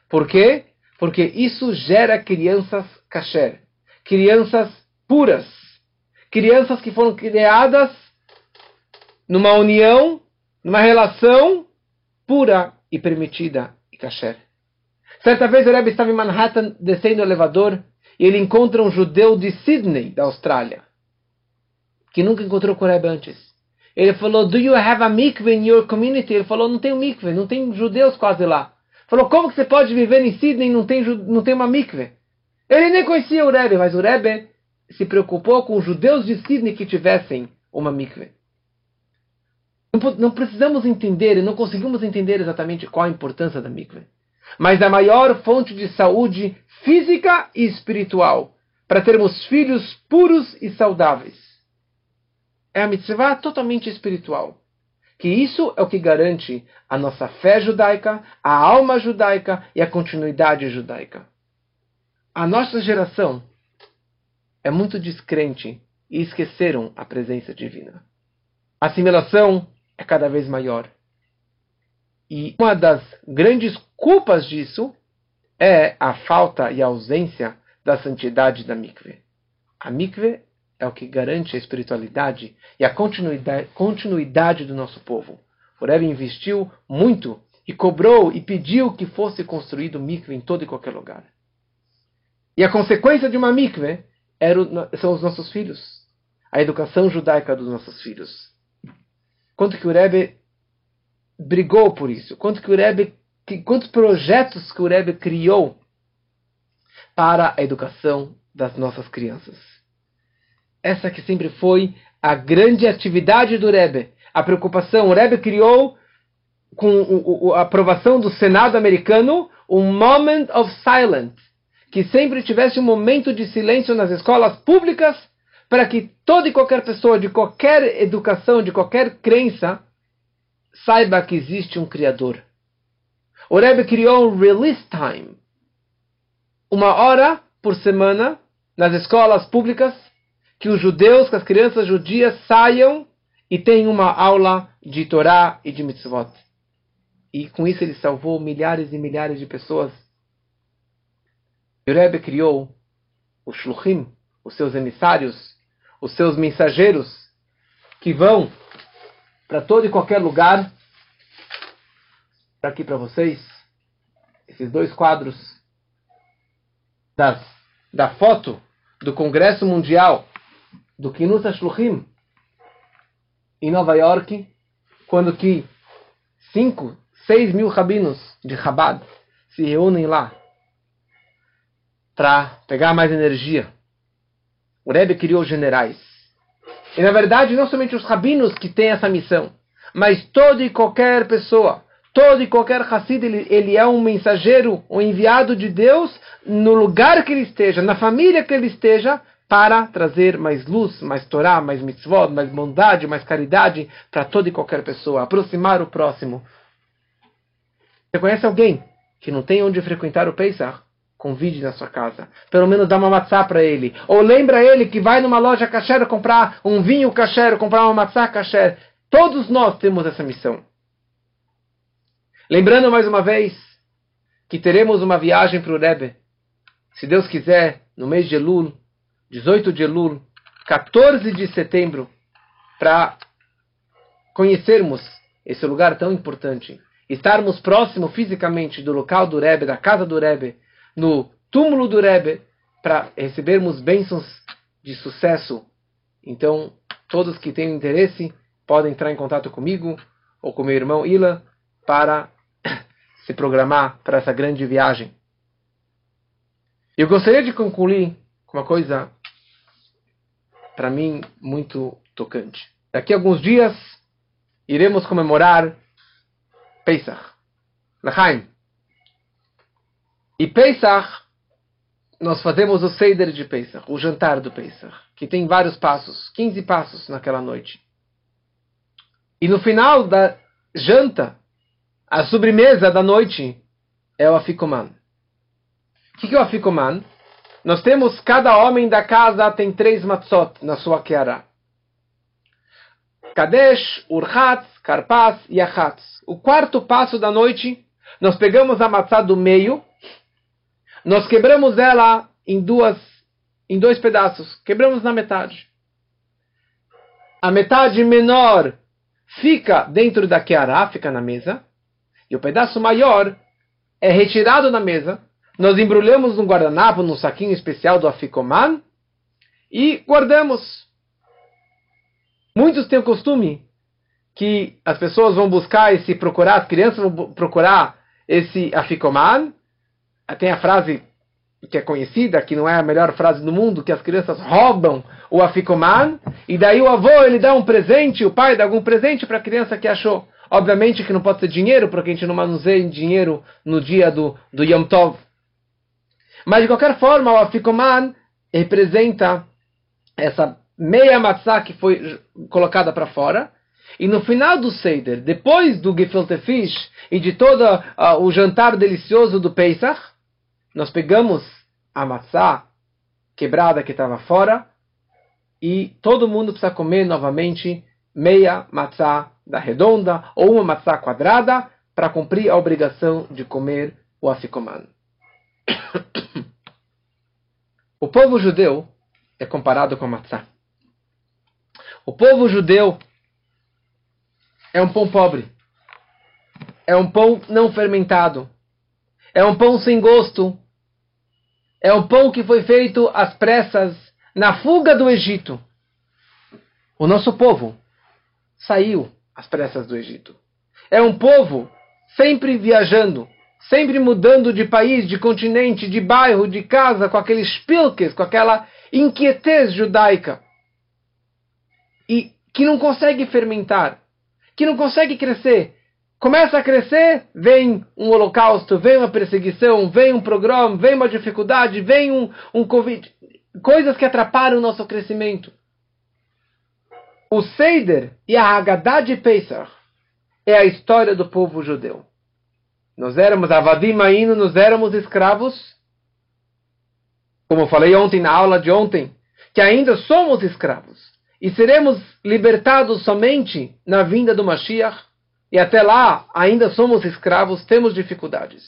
Por quê? Porque isso gera crianças kasher, crianças puras, crianças que foram criadas numa união, numa relação pura e permitida e kasher. Certa vez o Rebbe estava em Manhattan descendo o elevador e ele encontra um judeu de Sydney, da Austrália, que nunca encontrou com o Rebbe antes. Ele falou, do you have a mikveh in your community? Ele falou, não tem um mikveh, não tem judeus quase lá. Falou, como que você pode viver em Sydney e não tem, não tem uma mikveh? Ele nem conhecia o Rebbe, mas o Rebbe se preocupou com os judeus de Sydney que tivessem uma mikveh. Não precisamos entender não conseguimos entender exatamente qual a importância da mikveh mas a maior fonte de saúde física e espiritual, para termos filhos puros e saudáveis. É a mitzvah totalmente espiritual. Que isso é o que garante a nossa fé judaica, a alma judaica e a continuidade judaica. A nossa geração é muito descrente e esqueceram a presença divina. A assimilação é cada vez maior. E uma das grandes culpas disso é a falta e a ausência da santidade da mikve. A mikve é o que garante a espiritualidade e a continuidade, continuidade do nosso povo. O Rebbe investiu muito e cobrou e pediu que fosse construído mikve em todo e qualquer lugar. E a consequência de uma mikve são os nossos filhos, a educação judaica dos nossos filhos. Quanto que o Rebbe brigou por isso? Quanto que o Rebbe, que, quantos projetos que o Rebbe criou para a educação das nossas crianças? Essa que sempre foi a grande atividade do Rebbe, a preocupação. O Rebbe criou, com a aprovação do Senado americano, um Moment of Silence, que sempre tivesse um momento de silêncio nas escolas públicas, para que toda e qualquer pessoa, de qualquer educação, de qualquer crença, saiba que existe um Criador. O Rebbe criou um release time, uma hora por semana nas escolas públicas, que os judeus, que as crianças judias saiam e tenham uma aula de Torá e de mitzvot. E com isso ele salvou milhares e milhares de pessoas. O Rebbe criou os shluchim, os seus emissários, os seus mensageiros, que vão para todo e qualquer lugar. Está aqui para vocês esses dois quadros das, da foto do Congresso Mundial do Kinus Ashluchim em Nova York, quando que 5, 6 mil rabinos de Chabad se reúnem lá para pegar mais energia. O Rebbe criou generais. E na verdade, não somente os rabinos que têm essa missão, mas toda e qualquer pessoa, todo e qualquer Hassid, ele, ele é um mensageiro, um enviado de Deus no lugar que ele esteja, na família que ele esteja, para trazer mais luz, mais Torá, mais mitzvot, mais bondade, mais caridade para toda e qualquer pessoa, aproximar o próximo. Você conhece alguém que não tem onde frequentar o Pesach? Convide na sua casa. Pelo menos dá uma matzá para ele. Ou lembra ele que vai numa loja kasher comprar um vinho kasher, comprar uma matzá kasher. Todos nós temos essa missão. Lembrando mais uma vez que teremos uma viagem para o Rebbe. Se Deus quiser, no mês de Elul, 18 de Elul, 14 de setembro, para conhecermos esse lugar tão importante, estarmos próximo fisicamente do local do Rebbe, da casa do Rebbe, no túmulo do Rebbe, para recebermos bênçãos de sucesso. Então, todos que têm interesse podem entrar em contato comigo ou com meu irmão Ila para se programar para essa grande viagem. Eu gostaria de concluir com uma coisa para mim, muito tocante. Daqui a alguns dias, iremos comemorar Pesach, Lachaim. E Pesach, nós fazemos o Seder de Pesach, o jantar do Pesach, que tem vários passos, 15 passos naquela noite. E no final da janta, a sobremesa da noite é o Afikoman. O que é o Afikoman? Nós temos, cada homem da casa tem três matzot na sua keara. Kadesh, Urchatz, Karpas e Achatz. O quarto passo da noite, nós pegamos a matzá do meio, nós quebramos ela em duas, em dois pedaços, quebramos na metade. A metade menor fica dentro da keara, fica na mesa, e o pedaço maior é retirado da mesa nós embrulhamos num guardanapo, num saquinho especial do Afikoman e guardamos. Muitos têm o costume que as pessoas vão buscar esse procurar, as crianças vão procurar esse Afikoman. Tem a frase que é conhecida, que não é a melhor frase do mundo, que as crianças roubam o Afikoman, e daí o avô ele dá um presente, o pai dá algum presente para a criança que achou. Obviamente que não pode ser dinheiro, porque a gente não manuseia dinheiro no dia do, do Yom Tov. Mas de qualquer forma, o afikoman representa essa meia matzah que foi colocada para fora. E no final do Seder, depois do gefilte fish e de todo uh, o jantar delicioso do Pesach, nós pegamos a matzah quebrada que estava fora e todo mundo precisa comer novamente meia matzah da redonda ou uma matzá quadrada para cumprir a obrigação de comer o afikoman. O povo judeu é comparado com a matzá. O povo judeu é um pão pobre. É um pão não fermentado. É um pão sem gosto. É um pão que foi feito às pressas na fuga do Egito. O nosso povo saiu às pressas do Egito. É um povo sempre viajando, sempre mudando de país, de continente, de bairro, de casa, com aqueles pilques, com aquela inquietez judaica. E que não consegue fermentar, que não consegue crescer. Começa a crescer, vem um holocausto, vem uma perseguição, vem um programa, vem uma dificuldade, vem um, um Covid. Coisas que atrapalham o nosso crescimento. O Seider e a Haggadah de Pesach é a história do povo judeu. Nós éramos Avadim Ainu, nós éramos escravos. Como falei ontem na aula de ontem, que ainda somos escravos. E seremos libertados somente na vinda do Mashiach. E até lá ainda somos escravos, temos dificuldades.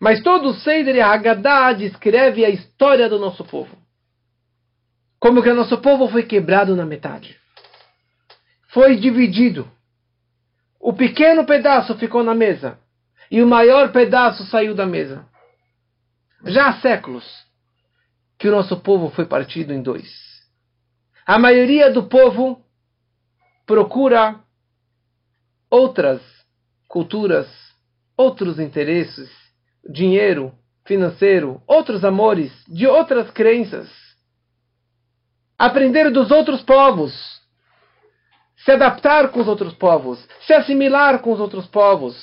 Mas todo o Seider e Haggadah descreve a história do nosso povo como que o nosso povo foi quebrado na metade. Foi dividido. O pequeno pedaço ficou na mesa e o maior pedaço saiu da mesa. Já há séculos que o nosso povo foi partido em dois. A maioria do povo procura outras culturas, outros interesses, dinheiro, financeiro, outros amores, de outras crenças aprender dos outros povos, se adaptar com os outros povos, se assimilar com os outros povos.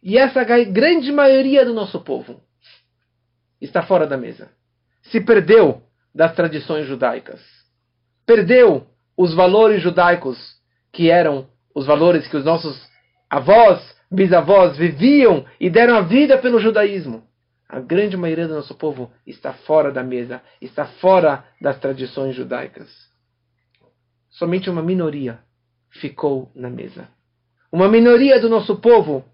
E essa grande maioria do nosso povo está fora da mesa. Se perdeu das tradições judaicas. Perdeu os valores judaicos que eram os valores que os nossos avós, bisavós viviam e deram a vida pelo judaísmo. A grande maioria do nosso povo está fora da mesa, está fora das tradições judaicas. Somente uma minoria ficou na mesa. Uma minoria do nosso povo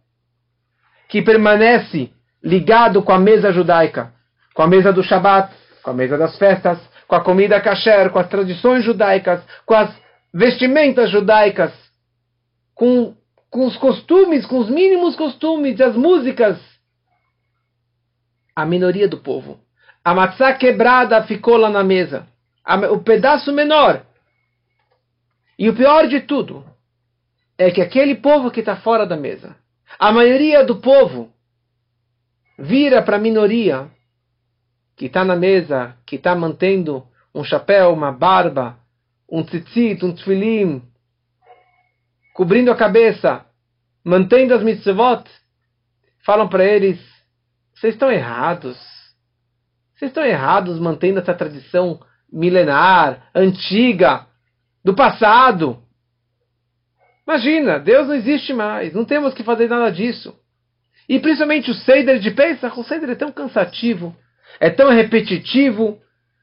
que permanece ligado com a mesa judaica, com a mesa do Shabat, com a mesa das festas, com a comida kasher, com as tradições judaicas, com as vestimentas judaicas, com, com os costumes, com os mínimos costumes, as músicas a minoria do povo. A matzá quebrada ficou lá na mesa. o pedaço menor. E o pior de tudo é que aquele povo que está fora da mesa, a maioria do povo vira para a minoria que está na mesa, que está mantendo um chapéu, uma barba, um tzitzit, um tfilim, cobrindo a cabeça, mantendo as mitzvot, falam para eles vocês estão errados. Vocês estão errados mantendo essa tradição milenar, antiga, do passado. Imagina, Deus não existe mais, não temos que fazer nada disso. E principalmente o Seder de Pesach, o Seder é tão cansativo, é tão repetitivo.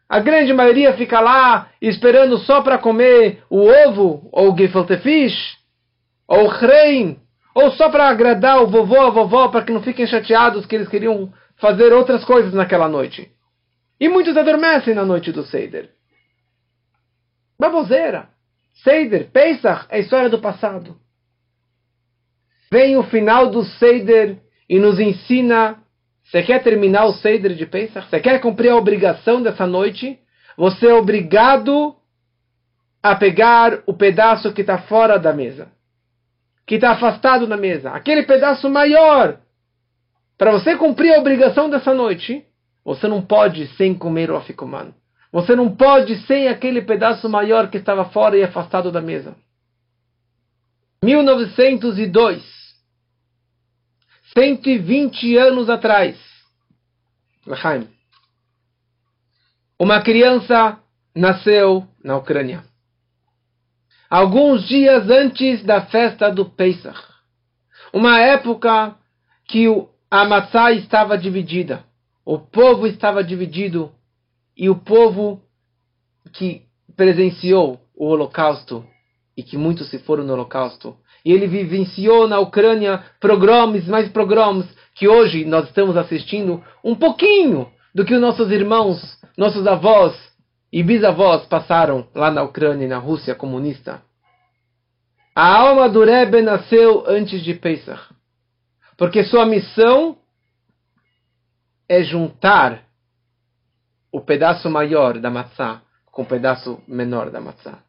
A grande maioria fica lá esperando só para comer o ovo, ou o gefilte fish, ou o rein, ou só para agradar o vovô, a vovó, para que não fiquem chateados que eles queriam fazer outras coisas naquela noite. E muitos adormecem na noite do Seider. Baboseira. Seider, Pesach, é história do passado. Vem o final do Seider e nos ensina: você quer terminar o Seider de Pesach? Você quer cumprir a obrigação dessa noite? Você é obrigado a pegar o pedaço que está fora da mesa que está afastado da mesa, aquele pedaço maior, para você cumprir a obrigação dessa noite, você não pode sem comer o afikoman. Você não pode sem aquele pedaço maior que estava fora e afastado da mesa. 1902, 120 anos atrás, uma criança nasceu na Ucrânia alguns dias antes da festa do Pesach. Uma época que a matzá estava dividida, o povo estava dividido e o povo que presenciou o holocausto e que muitos se foram no Holocausto. E ele vivenciou na Ucrânia pogroms, mais pogroms, que hoje nós estamos assistindo um pouquinho do que os nossos irmãos, nossos avós e bisavós passaram lá na Ucrânia e na Rússia comunista. A alma do Rebbe nasceu antes de Pesach, porque sua missão é juntar o pedaço maior da maçã com o pedaço menor da maçã.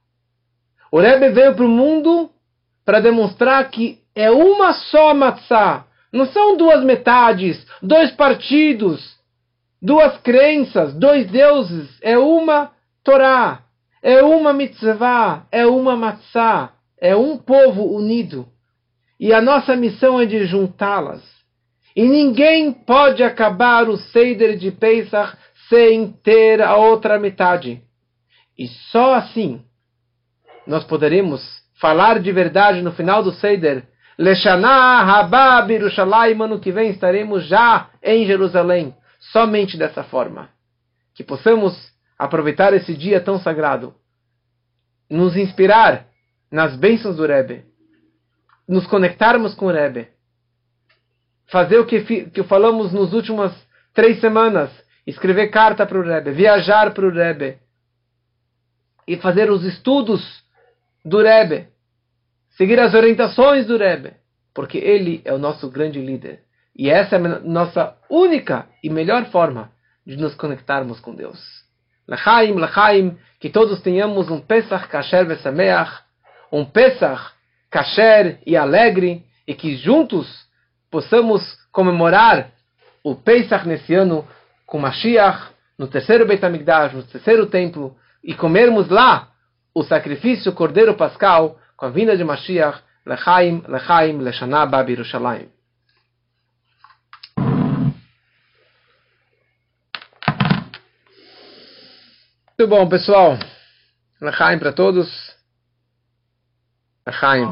O Rebbe veio para o mundo para demonstrar que é uma só matzá. Não são duas metades, dois partidos, duas crenças, dois deuses. É uma Torá, é uma mitzvah, é uma matzá, é um povo unido. E a nossa missão é de juntá-las. E ninguém pode acabar o Seider de Pesach sem ter a outra metade. E só assim nós poderemos falar de verdade no final do Seider. Leshaná Habab Yerushalayim, ano que vem estaremos já em Jerusalém. Somente dessa forma. Que possamos aproveitar esse dia tão sagrado. Nos inspirar nas bênçãos do Rebbe. Nos conectarmos com o Rebbe. Fazer o que, que falamos nas últimas três semanas. Escrever carta para o Rebbe. Viajar para o Rebbe. E fazer os estudos do Rebbe. Seguir as orientações do Rebbe. Porque ele é o nosso grande líder. E essa é a nossa única e melhor forma de nos conectarmos com Deus. Lechaim, Lechaim, que todos tenhamos um Pesach Kasher Vesameach, um Pesach Kasher e alegre, e que juntos possamos comemorar o Pesach nesse ano com Mashiach, no terceiro Beit HaMikdash, no terceiro templo, e comermos lá o sacrifício Cordeiro Pascal com a vinda de Mashiach, Lechaim, Lechaim, Leshana Bab Yerushalayim. Muito bom, pessoal. Lechaim para todos. Lechaim.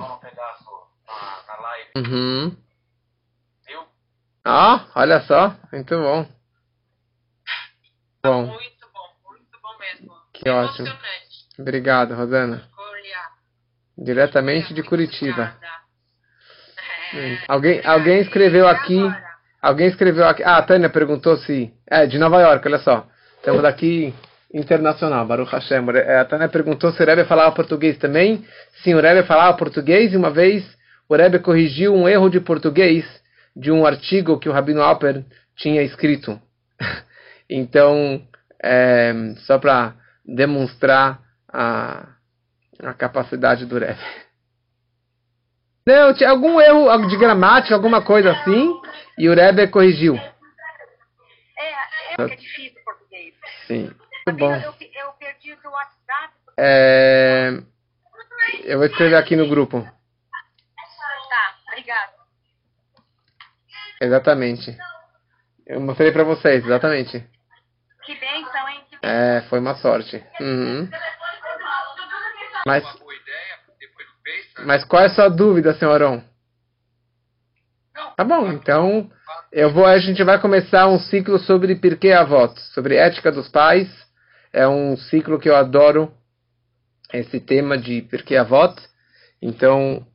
Uhum. Ah, olha só. Muito bom. Bom. Muito bom, muito bom mesmo. Que ótimo. Obrigado, Rosana. Diretamente de Curitiba. É. Alguém, alguém escreveu aqui. Alguém escreveu aqui. Ah, a Tânia perguntou se. É, de Nova York, olha só. Estamos daqui internacional, Baruch Hashem. É, a Tânia perguntou se o Rebbe falava português também. Sim, o Rebbe falava português e uma vez o Rebbe corrigiu um erro de português de um artigo que o Rabino Alper tinha escrito. então, é, só para demonstrar a, a capacidade do Rebbe. Não, tinha algum erro de gramática, alguma coisa assim, e o Rebbe corrigiu. É, é que é difícil o português. Sim, muito bom. Eu, eu perdi do WhatsApp. É, eu vou escrever aqui no grupo. Tá, obrigada. Exatamente. Eu mostrei para vocês, exatamente. Que bênção, hein? Que É, foi uma sorte. Uhum. Mas, mas qual é a sua dúvida, senhor Aron? Tá bom, então eu vou, a gente vai começar um ciclo sobre Pirkei Avot, sobre ética dos pais. É um ciclo que eu adoro, esse tema de Pirkei Avot. Então,